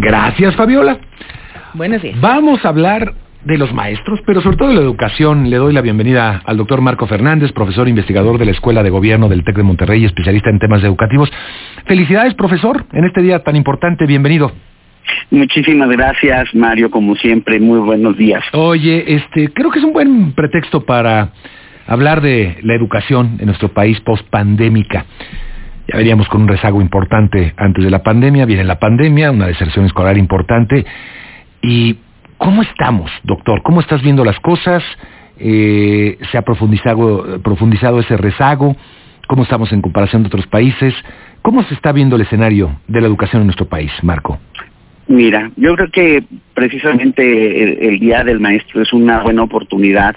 Gracias, Fabiola. Buenos días. Vamos a hablar de los maestros, pero sobre todo de la educación. Le doy la bienvenida al doctor Marco Fernández, profesor investigador de la Escuela de Gobierno del TEC de Monterrey, especialista en temas educativos. Felicidades, profesor, en este día tan importante. Bienvenido. Muchísimas gracias, Mario, como siempre. Muy buenos días. Oye, este, creo que es un buen pretexto para hablar de la educación en nuestro país post-pandémica. Ya veríamos con un rezago importante antes de la pandemia, viene la pandemia, una deserción escolar importante. ¿Y cómo estamos, doctor? ¿Cómo estás viendo las cosas? Eh, ¿Se ha profundizado, ese rezago? ¿Cómo estamos en comparación de otros países? ¿Cómo se está viendo el escenario de la educación en nuestro país, Marco? Mira, yo creo que precisamente el, el, Día del Maestro es una buena oportunidad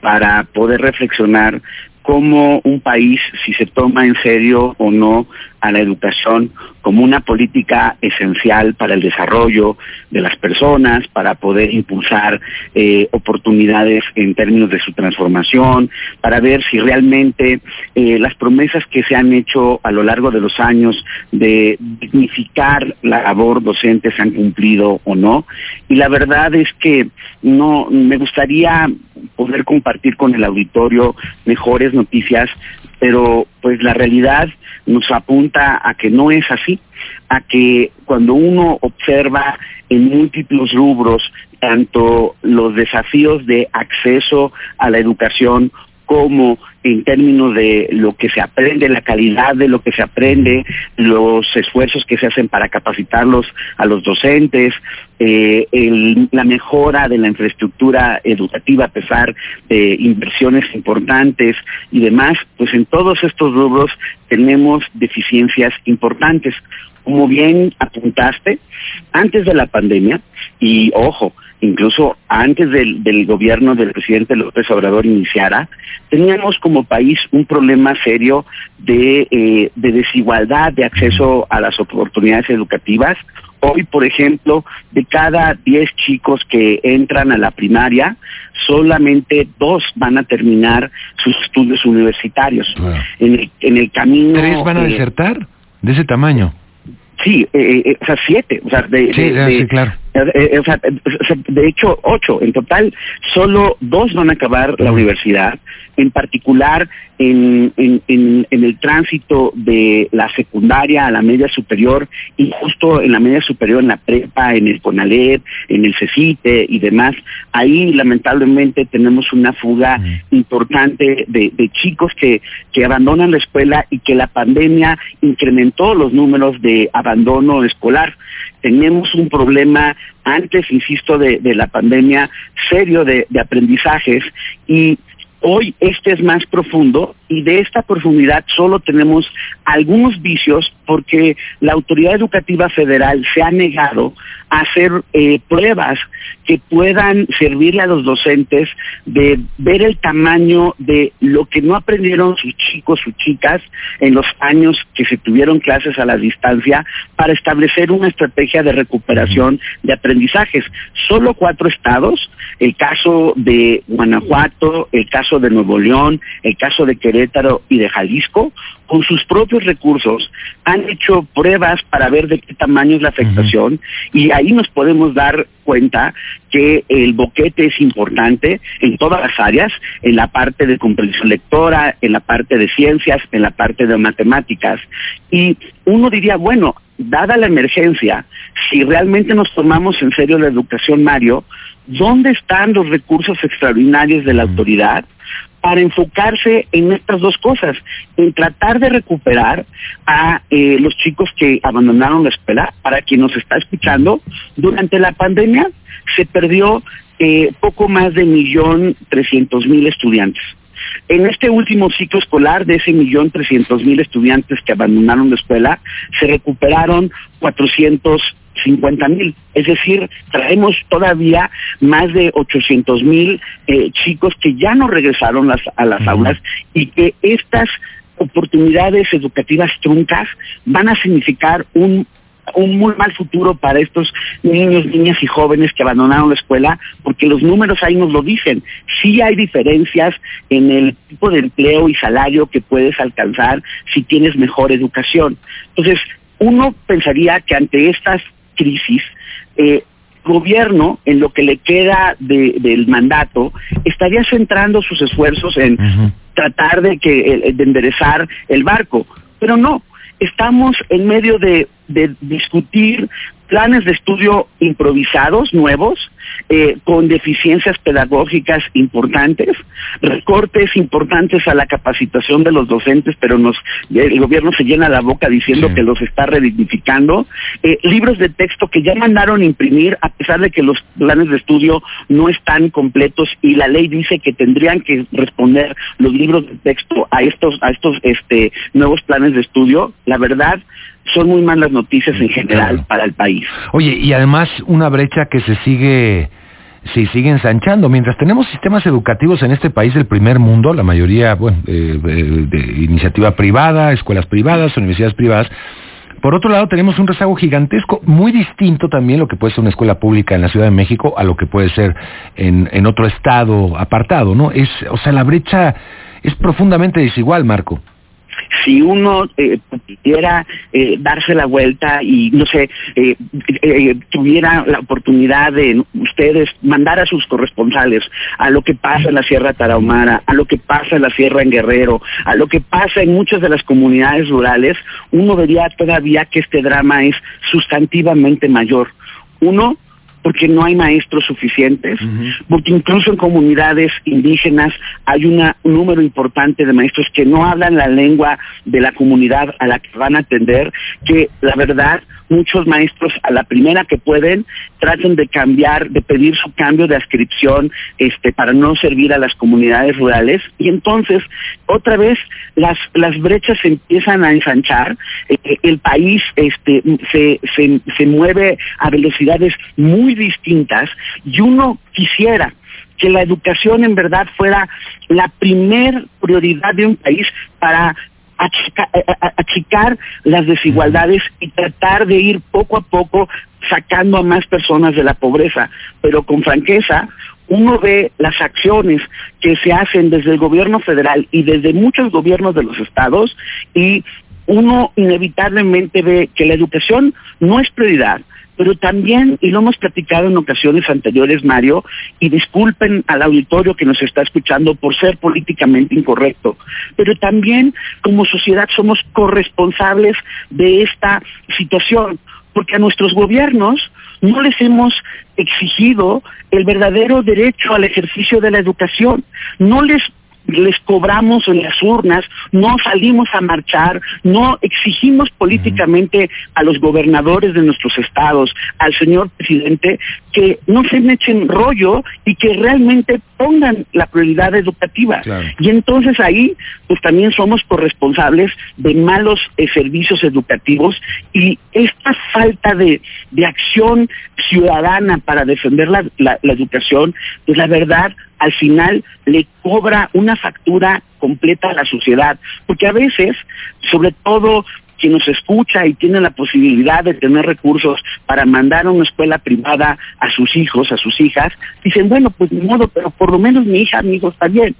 para poder reflexionar cómo un país, si se toma en serio o no a la educación como una política esencial para el desarrollo de las personas, para poder impulsar eh, oportunidades en términos de su transformación, para ver si realmente eh, las promesas que se han hecho a lo largo de los años de dignificar la labor docente se han cumplido o no. Y la verdad es que no me gustaría poder compartir con el auditorio mejores noticias, pero pues la realidad nos apunta a que no es así, a que cuando uno observa en múltiples rubros tanto los desafíos de acceso a la educación como en términos de lo que se aprende, la calidad de lo que se aprende, los esfuerzos que se hacen para capacitarlos a los docentes, eh, la mejora de la infraestructura educativa a pesar de inversiones importantes y demás, pues en todos estos rubros tenemos deficiencias importantes. Como bien apuntaste, antes de la pandemia, y ojo, incluso antes del, del, gobierno del presidente López Obrador iniciara, teníamos como país un problema serio de, eh, de desigualdad de acceso a las oportunidades educativas. Hoy, por ejemplo, de cada 10 chicos que entran a la primaria, solamente dos van a terminar sus estudios universitarios. Wow. En, el, en el camino... ¿Tres van a eh, desertar? ¿De ese tamaño? Sí, eh, eh, o sea, siete, o sea, de, Sí, ah, de- sí, claro. Eh, o sea, de hecho, ocho. En total, solo dos van a acabar la universidad. En particular, en, en, en, en el tránsito de la secundaria a la media superior y justo en la media superior, en la prepa, en el CONALEP, en el CECITE y demás. Ahí, lamentablemente, tenemos una fuga importante de, de chicos que, que abandonan la escuela y que la pandemia incrementó los números de abandono escolar. Tenemos un problema antes, insisto, de, de la pandemia serio de, de aprendizajes y hoy este es más profundo y de esta profundidad solo tenemos algunos vicios porque la autoridad educativa federal se ha negado a hacer eh, pruebas que puedan servirle a los docentes de ver el tamaño de lo que no aprendieron sus chicos, sus chicas en los años que se tuvieron clases a la distancia para establecer una estrategia de recuperación de aprendizajes. Solo cuatro estados, el caso de Guanajuato, el caso de Nuevo León, el caso de Querétaro y de Jalisco, con sus propios recursos han hecho pruebas para ver de qué tamaño es la afectación y ahí nos podemos dar cuenta que el boquete es importante en todas las áreas, en la parte de comprensión lectora, en la parte de ciencias, en la parte de matemáticas. Y uno diría, bueno, dada la emergencia, si realmente nos tomamos en serio la educación, Mario, ¿dónde están los recursos extraordinarios de la autoridad para enfocarse en estas dos cosas, en tratar de recuperar a eh, los chicos que abandonaron la escuela, para quien nos está escuchando, durante la pandemia se perdió eh, poco más de millón trescientos mil estudiantes. En este último ciclo escolar, de ese millón trescientos mil estudiantes que abandonaron la escuela, se recuperaron 450 mil. Es decir, traemos todavía más de 800 mil eh, chicos que ya no regresaron las- a las aulas y que estas oportunidades educativas truncas van a significar un un muy mal futuro para estos niños, niñas y jóvenes que abandonaron la escuela, porque los números ahí nos lo dicen. Sí hay diferencias en el tipo de empleo y salario que puedes alcanzar si tienes mejor educación. Entonces, uno pensaría que ante estas crisis, eh, gobierno, en lo que le queda del mandato, estaría centrando sus esfuerzos en tratar de que de enderezar el barco, pero no. Estamos en medio de discutir planes de estudio improvisados, nuevos, eh, con deficiencias pedagógicas importantes, recortes importantes a la capacitación de los docentes, pero nos el gobierno se llena la boca diciendo que los está redignificando, eh, libros de texto que ya mandaron imprimir a pesar de que los planes de estudio no están completos y la ley dice que tendrían que responder los libros de texto a estos a estos este nuevos planes de estudio. La verdad son muy malas noticias en general para el país. Oye, y además una brecha que se sigue se sigue ensanchando. Mientras tenemos sistemas educativos en este país del primer mundo, la mayoría, bueno, eh, de iniciativa privada, escuelas privadas, universidades privadas, por otro lado, tenemos un rezago gigantesco, muy distinto también lo que puede ser una escuela pública en la Ciudad de México a lo que puede ser en, en otro estado apartado, ¿no? Es, o sea, la brecha es profundamente desigual, Marco si uno eh, pudiera eh, darse la vuelta y, no sé, eh, tuviera la oportunidad de ustedes mandar a sus corresponsales a lo que pasa en la Sierra Tarahumara, a lo que pasa en la Sierra en Guerrero, a lo que pasa en muchas de las comunidades rurales, uno vería todavía que este drama es sustantivamente mayor. Uno, porque no hay maestros suficientes, porque incluso en comunidades indígenas hay un número importante de maestros que no hablan la lengua de la comunidad a la que van a atender, que la verdad muchos maestros a la primera que pueden tratan de cambiar, de pedir su cambio de ascripción este, para no servir a las comunidades rurales. Y entonces otra vez las, las brechas se empiezan a ensanchar, eh, el país este, se, se, se mueve a velocidades muy distintas y uno quisiera que la educación en verdad fuera la primer prioridad de un país para achicar, las desigualdades y tratar de ir poco a poco sacando a más personas de la pobreza. Pero con franqueza, uno ve las acciones que se hacen desde el gobierno federal y desde muchos gobiernos de los estados y uno inevitablemente ve que la educación no es prioridad, pero también, y lo hemos platicado en ocasiones anteriores, Mario, y disculpen al auditorio que nos está escuchando por ser políticamente incorrecto, pero también como sociedad somos corresponsables de esta situación, porque a nuestros gobiernos no les hemos exigido el verdadero derecho al ejercicio de la educación, no les les cobramos en las urnas, no salimos a marchar, no exigimos políticamente a los gobernadores de nuestros estados, al señor presidente, que no se me echen rollo y que realmente pongan la prioridad educativa. Y entonces ahí, pues también somos corresponsables de malos eh, servicios educativos y esta falta de, de acción ciudadana para defender la, la, la educación, pues la verdad al final le cobra una factura completa a la sociedad, porque a veces, sobre todo quien nos escucha y tiene la posibilidad de tener recursos para mandar a una escuela privada a sus hijos, a sus hijas, dicen, bueno, pues ni modo, pero por lo menos mi hija, mi hijo está bien.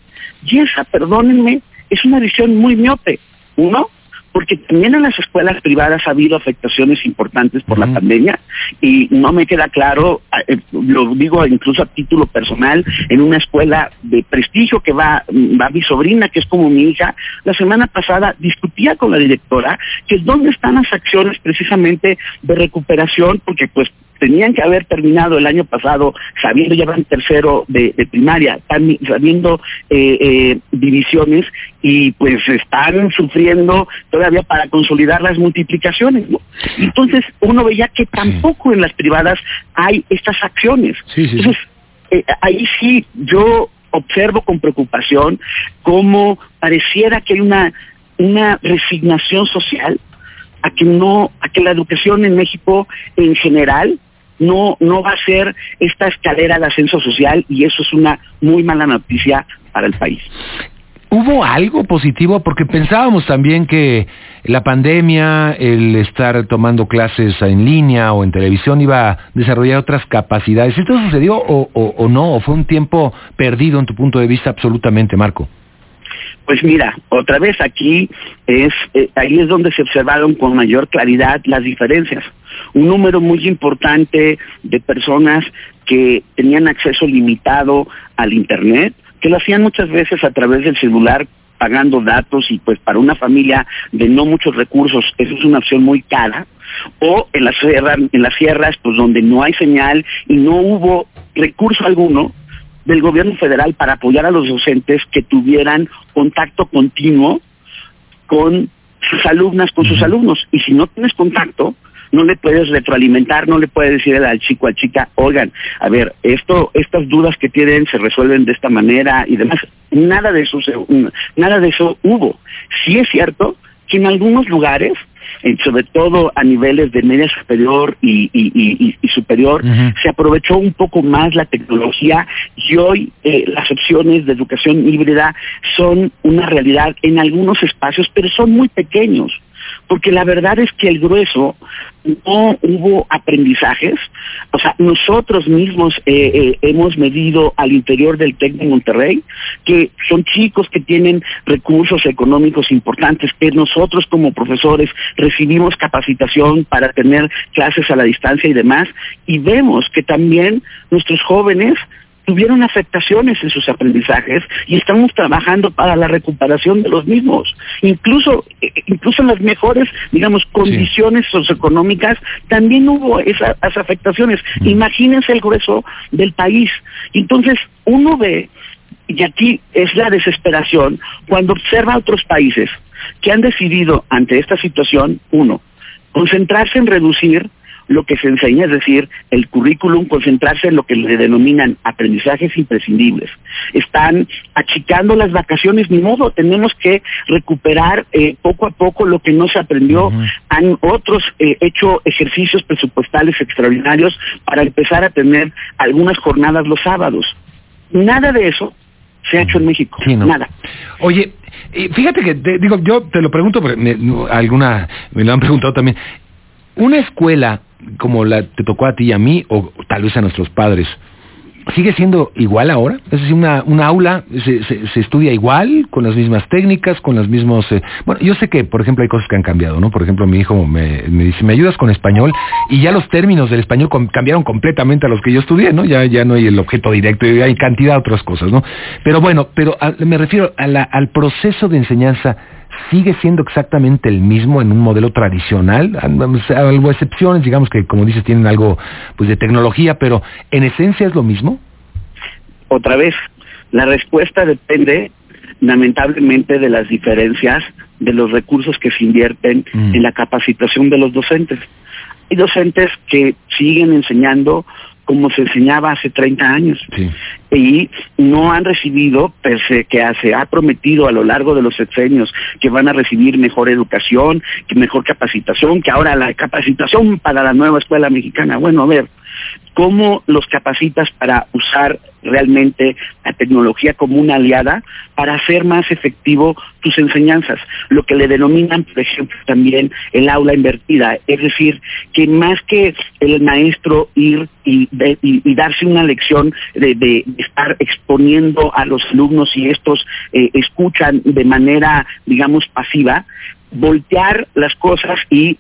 Y esa, perdónenme, es una visión muy miope. Uno, porque también en las escuelas privadas ha habido afectaciones importantes por la pandemia y no me queda claro, eh, lo digo incluso a título personal, en una escuela de prestigio que va, va mi sobrina, que es como mi hija, la semana pasada discutía con la directora que dónde están las acciones precisamente de recuperación, porque pues tenían que haber terminado el año pasado sabiendo ya van tercero de, primaria, sabiendo eh, eh, divisiones y pues están sufriendo todavía para consolidar las multiplicaciones. Entonces uno veía que tampoco en las privadas hay estas acciones. Entonces eh, ahí sí yo observo con preocupación cómo pareciera que hay una una resignación social a que no a que la educación en México en general no, no va a ser esta escalera de ascenso social y eso es una muy mala noticia para el país. ¿Hubo algo positivo? Porque pensábamos también que la pandemia, el estar tomando clases en línea o en televisión iba a desarrollar otras capacidades. ¿Esto sucedió o, o, o no? ¿O fue un tiempo perdido en tu punto de vista absolutamente, Marco? Pues mira, otra vez aquí es eh, ahí es donde se observaron con mayor claridad las diferencias. Un número muy importante de personas que tenían acceso limitado al internet, que lo hacían muchas veces a través del celular pagando datos y pues para una familia de no muchos recursos eso es una opción muy cara o en las sierras en las sierras pues donde no hay señal y no hubo recurso alguno del gobierno federal para apoyar a los docentes que tuvieran contacto continuo con sus alumnas, con sus alumnos. Y si no tienes contacto, no le puedes retroalimentar, no le puedes decir al chico, al chica, oigan, a ver, esto, estas dudas que tienen se resuelven de esta manera y demás. Nada de eso, nada de eso hubo. Sí es cierto que en algunos lugares sobre todo a niveles de media superior y, superior, se aprovechó un poco más la tecnología y hoy eh, las opciones de educación híbrida son una realidad en algunos espacios, pero son muy pequeños porque la verdad es que el grueso no hubo aprendizajes, o sea, nosotros mismos eh, eh, hemos medido al interior del TEC de Monterrey que son chicos que tienen recursos económicos importantes, que nosotros como profesores recibimos capacitación para tener clases a la distancia y demás, y vemos que también nuestros jóvenes tuvieron afectaciones en sus aprendizajes y estamos trabajando para la recuperación de los mismos. Incluso, eh, incluso en las mejores, digamos, condiciones socioeconómicas, también hubo esas afectaciones. Mm. Imagínense el grueso del país. Entonces, uno ve, y aquí es la desesperación, cuando observa a otros países que han decidido ante esta situación, uno, concentrarse en reducir lo que se enseña, es decir, el currículum, concentrarse en lo que le denominan aprendizajes imprescindibles. Están achicando las vacaciones, ni modo, tenemos que recuperar eh, poco a poco lo que no se aprendió. Han otros eh, hecho ejercicios presupuestales extraordinarios para empezar a tener algunas jornadas los sábados. Nada de eso se ha hecho en México. Nada. Oye, fíjate que, digo, yo te lo pregunto, porque alguna me lo han preguntado también. Una escuela como la te tocó a ti y a mí, o tal vez a nuestros padres, ¿sigue siendo igual ahora? Es decir, una, una aula se, se, estudia igual, con las mismas técnicas, con los mismos... Eh, bueno, yo sé que, por ejemplo, hay cosas que han cambiado, ¿no? Por ejemplo, mi hijo me, me dice, ¿me ayudas con español? Y ya los términos del español cambiaron completamente a los que yo estudié, ¿no? Ya, ya no hay el objeto directo, hay cantidad de otras cosas, ¿no? Pero bueno, pero me refiero al proceso de enseñanza sigue siendo exactamente el mismo en un modelo tradicional, algo excepciones, digamos que como dices tienen algo pues de tecnología, pero en esencia es lo mismo. Otra vez, la respuesta depende lamentablemente de las diferencias de los recursos que se invierten mm. en la capacitación de los docentes. Hay docentes que siguen enseñando como se enseñaba hace 30 años. Y no han recibido, pese que se ha prometido a lo largo de los sexenios que van a recibir mejor educación, que mejor capacitación, que ahora la capacitación para la nueva escuela mexicana. Bueno, a ver, ¿cómo los capacitas para usar realmente la tecnología como una aliada para hacer más efectivo tus enseñanzas, lo que le denominan, por ejemplo, también el aula invertida, es decir, que más que el maestro ir y, darse una lección de, estar exponiendo a los alumnos y estos eh, escuchan de manera, digamos, pasiva, voltear las cosas y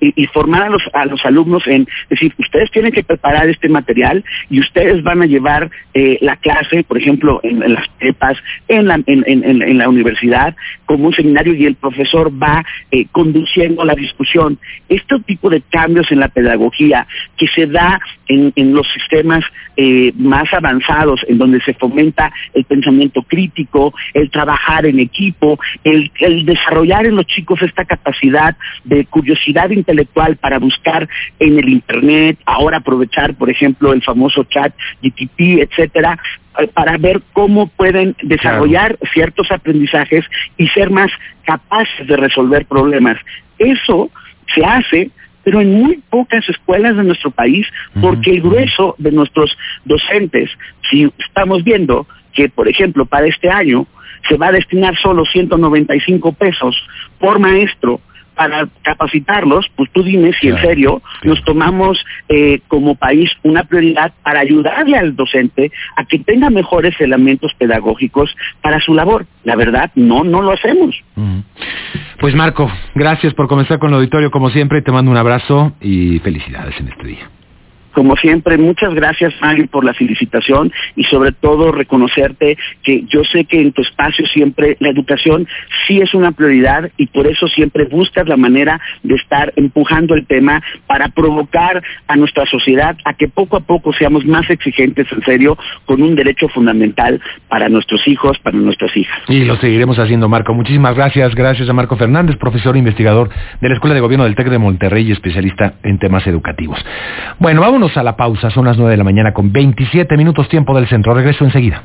y, formar a los, a los alumnos en decir, ustedes tienen que preparar este material y ustedes van a llevar eh, la clase, por ejemplo, en, las prepas, en la, en, en, la universidad, como un seminario y el profesor va eh, conduciendo la discusión. Este tipo de cambios en la pedagogía que se da en, en los sistemas eh, más avanzados, en donde se fomenta el pensamiento crítico, el trabajar en equipo, el, el desarrollar en los chicos esta capacidad de curiosidad intelectual para buscar en el internet, ahora aprovechar, por ejemplo, el famoso chat GTP, etcétera, eh, para ver cómo pueden desarrollar ciertos aprendizajes y ser más capaces de resolver problemas. Eso se hace pero en muy pocas escuelas de nuestro país, porque el grueso de nuestros docentes, si estamos viendo que, por ejemplo, para este año se va a destinar solo 195 pesos por maestro para capacitarlos, pues tú dime si en serio nos tomamos eh, como país una prioridad para ayudarle al docente a que tenga mejores elementos pedagógicos para su labor. La verdad, no, no lo hacemos. Pues Marco, gracias por comenzar con el auditorio como siempre, te mando un abrazo y felicidades en este día. Como siempre, muchas gracias, Maggie, por la felicitación y sobre todo reconocerte que yo sé que en tu espacio siempre la educación sí es una prioridad y por eso siempre buscas la manera de estar empujando el tema para provocar a nuestra sociedad a que poco a poco seamos más exigentes en serio con un derecho fundamental para nuestros hijos, para nuestras hijas. Y lo seguiremos haciendo, Marco. Muchísimas gracias. Gracias a Marco Fernández, profesor e investigador de la Escuela de Gobierno del TEC de Monterrey y especialista en temas educativos. Bueno, a la pausa, son las 9 de la mañana con 27 minutos tiempo del centro. Regreso enseguida.